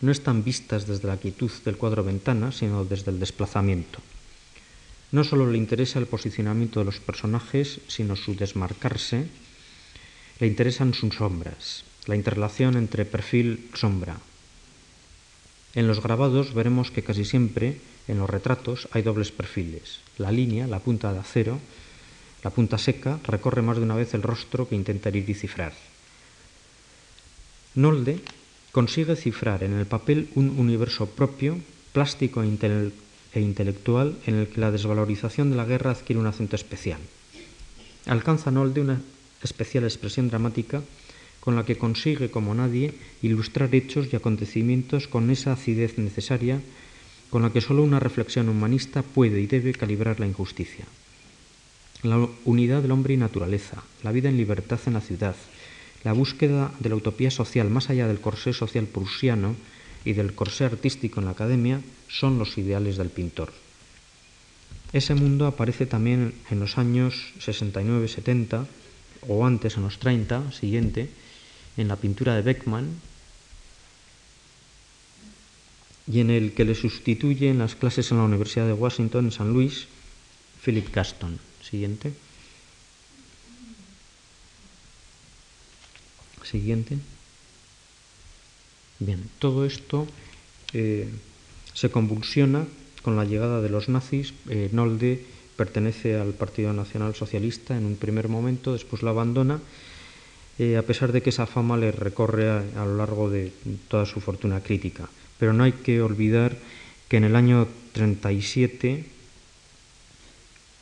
no están vistas desde la quietud del cuadro ventana, sino desde el desplazamiento. No solo le interesa el posicionamiento de los personajes, sino su desmarcarse, le interesan sus sombras, la interrelación entre perfil-sombra. En los grabados veremos que casi siempre en los retratos hay dobles perfiles. La línea, la punta de acero, la punta seca, recorre más de una vez el rostro que intenta ir y cifrar. Nolde consigue cifrar en el papel un universo propio, plástico e, e intelectual, en el que la desvalorización de la guerra adquiere un acento especial. Alcanza Nolde una especial expresión dramática con la que consigue, como nadie, ilustrar hechos y acontecimientos con esa acidez necesaria con la que solo una reflexión humanista puede y debe calibrar la injusticia. La unidad del hombre y naturaleza, la vida en libertad en la ciudad, la búsqueda de la utopía social más allá del corsé social prusiano y del corsé artístico en la academia son los ideales del pintor. Ese mundo aparece también en los años 69-70 o antes en los 30, siguiente, en la pintura de Beckmann, y en el que le sustituye en las clases en la Universidad de Washington en San Luis, Philip Gaston. Siguiente. Siguiente. Bien, todo esto eh, se convulsiona con la llegada de los nazis. Nolde pertenece al Partido Nacional Socialista en un primer momento, después lo abandona, eh, a pesar de que esa fama le recorre a lo largo de toda su fortuna crítica. Pero no hay que olvidar que en el año 37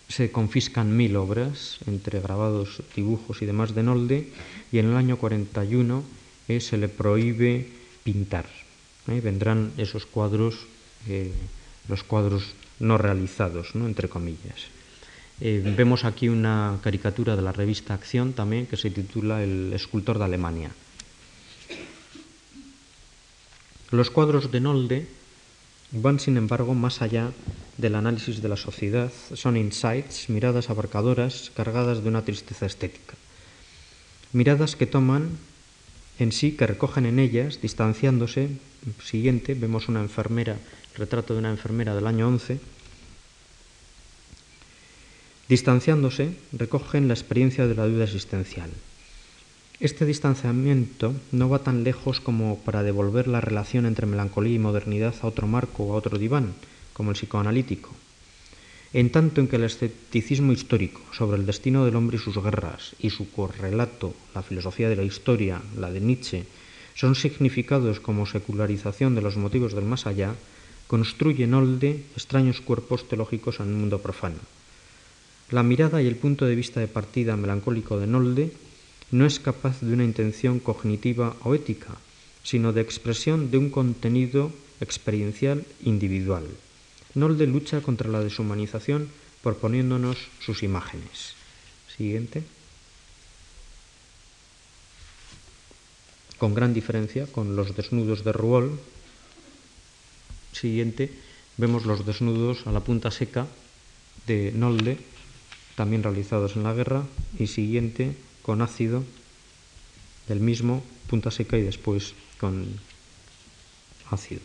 se confiscan mil obras, entre grabados, dibujos y demás de Nolde, y en el año 41 eh, se le prohíbe pintar. Eh, vendrán esos cuadros, eh, los cuadros no realizados, ¿no? entre comillas. vemos aquí una caricatura de la revista Acción también que se titula El escultor de Alemania. Los cuadros de Nolde van, sin embargo, más allá del análisis de la sociedad, son insights, miradas abarcadoras, cargadas de una tristeza estética. Miradas que toman en sí, que recogen en ellas, distanciándose, siguiente, vemos una enfermera, retrato de una enfermera del año 11, distanciándose, recogen la experiencia de la duda existencial. Este distanciamiento no va tan lejos como para devolver la relación entre melancolía y modernidad a otro marco o a otro diván, como el psicoanalítico. En tanto en que el escepticismo histórico sobre el destino del hombre y sus guerras y su correlato, la filosofía de la historia, la de Nietzsche, son significados como secularización de los motivos del más allá, construyen Olde extraños cuerpos teológicos en el mundo profano. La mirada y el punto de vista de partida melancólico de Nolde no es capaz de una intención cognitiva o ética, sino de expresión de un contenido experiencial individual. Nolde lucha contra la deshumanización proponiéndonos sus imágenes. Siguiente. Con gran diferencia con los desnudos de Rouault. Siguiente. Vemos los desnudos a la punta seca de Nolde, también realizados en la guerra. Y siguiente con ácido del mismo, punta seca y después con ácido.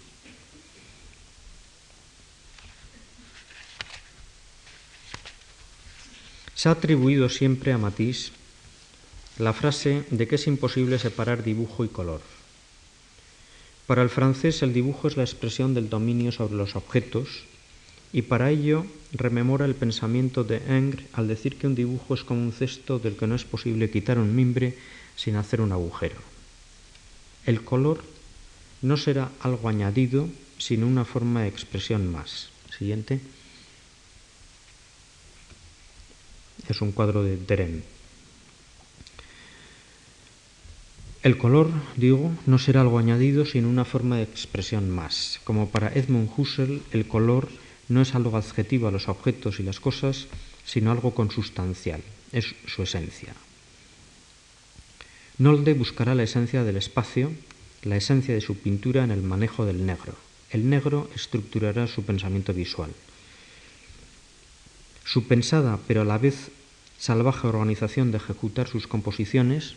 Se ha atribuido siempre a Matisse la frase de que es imposible separar dibujo y color. Para el francés el dibujo es la expresión del dominio sobre los objetos y para ello rememora el pensamiento de Ingres al decir que un dibujo es como un cesto del que no es posible quitar un mimbre sin hacer un agujero. El color no será algo añadido, sino una forma de expresión más. Siguiente. Es un cuadro de Deren. El color, digo, no será algo añadido, sino una forma de expresión más. Como para Edmund Husserl, el color no es algo adjetivo a los objetos y las cosas, sino algo consustancial, es su esencia. Nolde buscará la esencia del espacio, la esencia de su pintura en el manejo del negro. El negro estructurará su pensamiento visual. Su pensada, pero a la vez salvaje organización de ejecutar sus composiciones,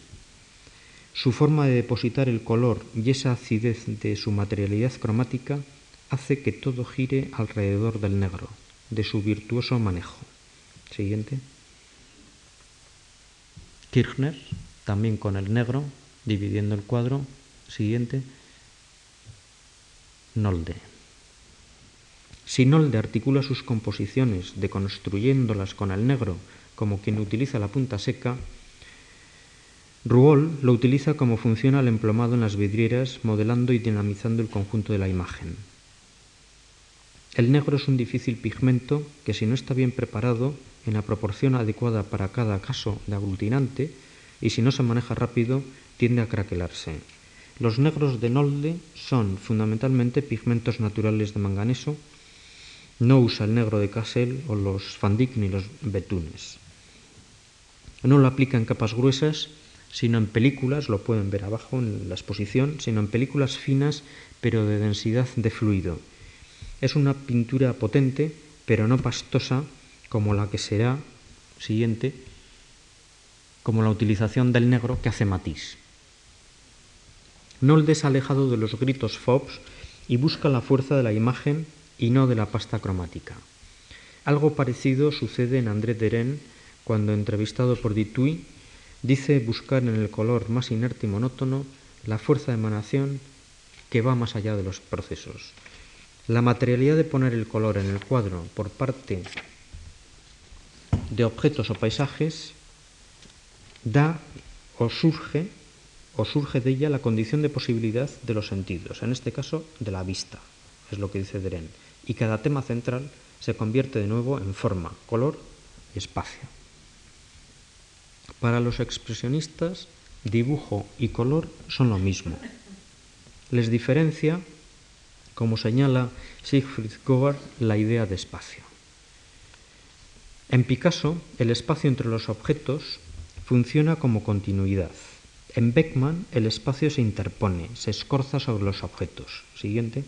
su forma de depositar el color y esa acidez de su materialidad cromática hace que todo gire alrededor del negro, de su virtuoso manejo. Siguiente. Kirchner, también con el negro, dividiendo el cuadro. Siguiente. Nolde. Si Nolde articula sus composiciones deconstruyéndolas con el negro como quien utiliza la punta seca, Rouault lo utiliza como funciona el emplomado en las vidrieras, modelando y dinamizando el conjunto de la imagen. El negro es un difícil pigmento que si no está bien preparado en la proporción adecuada para cada caso de aglutinante y si no se maneja rápido tiende a craquelarse. Los negros de Nolde son fundamentalmente pigmentos naturales de manganeso. No usa el negro de Cassel o los Fandic ni los Betunes. No lo aplica en capas gruesas, sino en películas, lo pueden ver abajo en la exposición, sino en películas finas pero de densidad de fluido es una pintura potente, pero no pastosa como la que será siguiente, como la utilización del negro que hace Matisse. Nolde es alejado de los gritos fobs y busca la fuerza de la imagen y no de la pasta cromática. Algo parecido sucede en André Deren cuando, entrevistado por Dutuy, dice buscar en el color más inerte y monótono la fuerza de emanación que va más allá de los procesos. La materialidad de poner el color en el cuadro por parte de objetos o paisajes da o surge o surge de ella la condición de posibilidad de los sentidos, en este caso de la vista, es lo que dice Deren, y cada tema central se convierte de nuevo en forma, color y espacio. Para los expresionistas, dibujo y color son lo mismo. Les diferencia como señala Siegfried Gogar, la idea de espacio. En Picasso, el espacio entre los objetos funciona como continuidad. En Beckman, el espacio se interpone, se escorza sobre los objetos. Siguiente.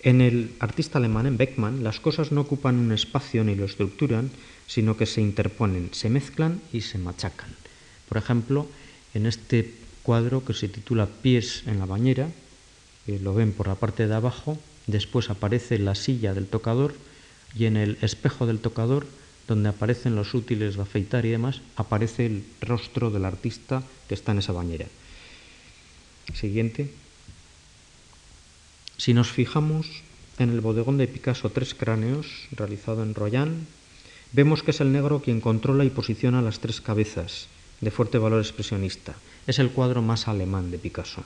En el artista alemán, en Beckmann, las cosas no ocupan un espacio ni lo estructuran, sino que se interponen, se mezclan y se machacan. Por ejemplo, en este cuadro que se titula Pies en la bañera, eh, lo ven por la parte de abajo, después aparece la silla del tocador y en el espejo del tocador, donde aparecen los útiles de afeitar y demás, aparece el rostro del artista que está en esa bañera. Siguiente. Si nos fijamos en el bodegón de Picasso Tres Cráneos, realizado en Royan, vemos que es el negro quien controla y posiciona las tres cabezas, de fuerte valor expresionista. Es el cuadro más alemán de Picasso.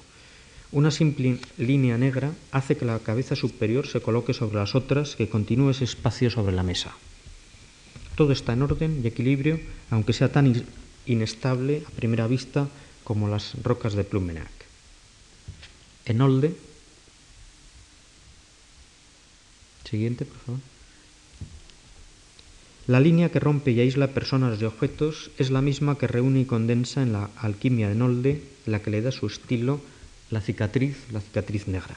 Una simple línea negra hace que la cabeza superior se coloque sobre las otras, que continúe ese espacio sobre la mesa. Todo está en orden y equilibrio, aunque sea tan inestable a primera vista como las rocas de Plumenac. En Olde, siguiente, por favor. La línea que rompe y aísla personas y objetos es la misma que reúne y condensa en la alquimia de Nolde, la que le da su estilo, la cicatriz, la cicatriz negra.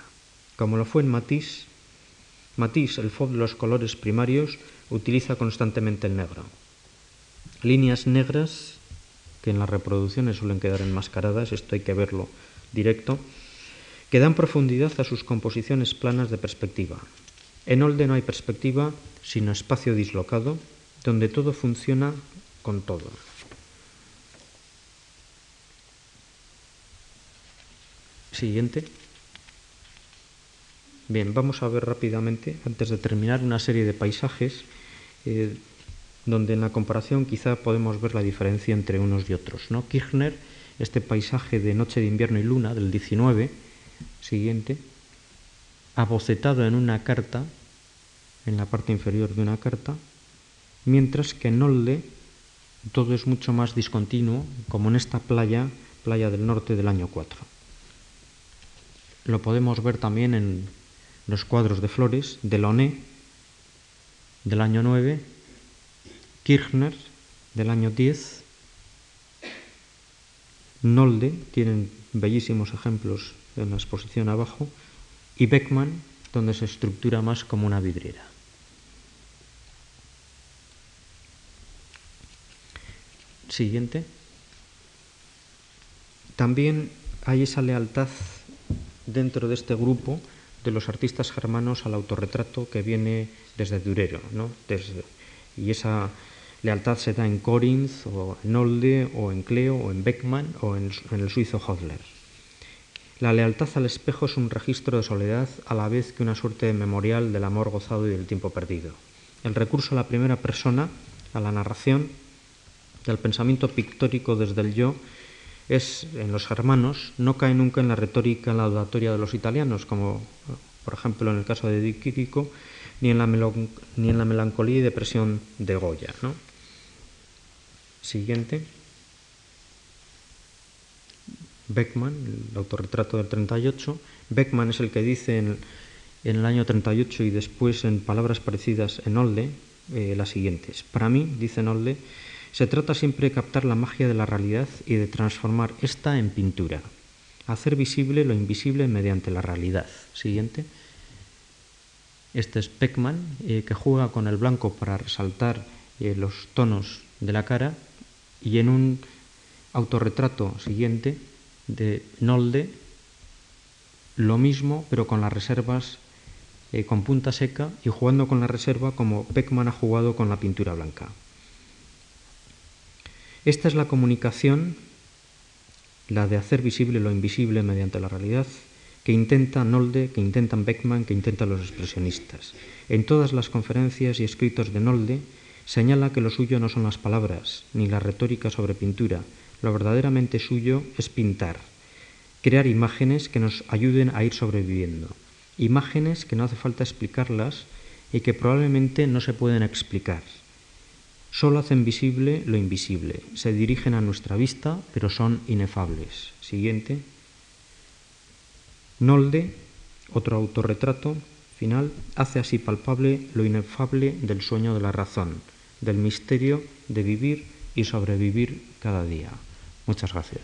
Como lo fue en Matisse, Matisse, el fob de los colores primarios, utiliza constantemente el negro. Líneas negras que en las reproducciones suelen quedar enmascaradas, esto hay que verlo directo, que dan profundidad a sus composiciones planas de perspectiva. En Olde no hay perspectiva, sino espacio dislocado, donde todo funciona con todo. Siguiente. Bien, vamos a ver rápidamente, antes de terminar, una serie de paisajes eh, donde en la comparación quizá podemos ver la diferencia entre unos y otros. ¿no? Kirchner, este paisaje de Noche de invierno y luna del 19, siguiente, abocetado en una carta, en la parte inferior de una carta, mientras que en Nolde todo es mucho más discontinuo, como en esta playa, playa del norte del año 4. Lo podemos ver también en los cuadros de flores de Loné del año 9, Kirchner del año 10, Nolde, tienen bellísimos ejemplos en la exposición abajo, y Beckmann, donde se estructura más como una vidriera. Siguiente. También hay esa lealtad dentro de este grupo de los artistas germanos al autorretrato que viene desde Durero. ¿no? y esa lealtad se da en Corinth, o en Olde, o en Cleo, o en Beckmann, o en, en el suizo Hodler. La lealtad al espejo es un registro de soledad a la vez que una suerte de memorial del amor gozado y del tiempo perdido. El recurso a la primera persona, a la narración, del pensamiento pictórico desde el yo es en los germanos no cae nunca en la retórica laudatoria de los italianos, como por ejemplo en el caso de Quirico, ni en la, ni en la melancolía y depresión de Goya. ¿no? Siguiente. Beckman, el autorretrato del 38. Beckman es el que dice en, el año 38 y después en palabras parecidas en Olde eh, las siguientes. Para mí, dice en Olde, se trata siempre de captar la magia de la realidad y de transformar esta en pintura, hacer visible lo invisible mediante la realidad. Siguiente. Este es Peckman, eh, que juega con el blanco para resaltar eh, los tonos de la cara y en un autorretrato siguiente de Nolde, lo mismo pero con las reservas eh, con punta seca y jugando con la reserva como Peckman ha jugado con la pintura blanca. Esta es la comunicación, la de hacer visible lo invisible mediante la realidad, que intenta Nolde, que intentan Beckman, que intentan los expresionistas. En todas las conferencias y escritos de Nolde señala que lo suyo no son las palabras, ni la retórica sobre pintura. Lo verdaderamente suyo es pintar, crear imágenes que nos ayuden a ir sobreviviendo. Imágenes que no hace falta explicarlas y que probablemente no se pueden explicar. Solo hacen visible lo invisible, se dirigen a nuestra vista, pero son inefables. Siguiente. Nolde, otro autorretrato final, hace así palpable lo inefable del sueño de la razón, del misterio de vivir y sobrevivir cada día. Muchas gracias.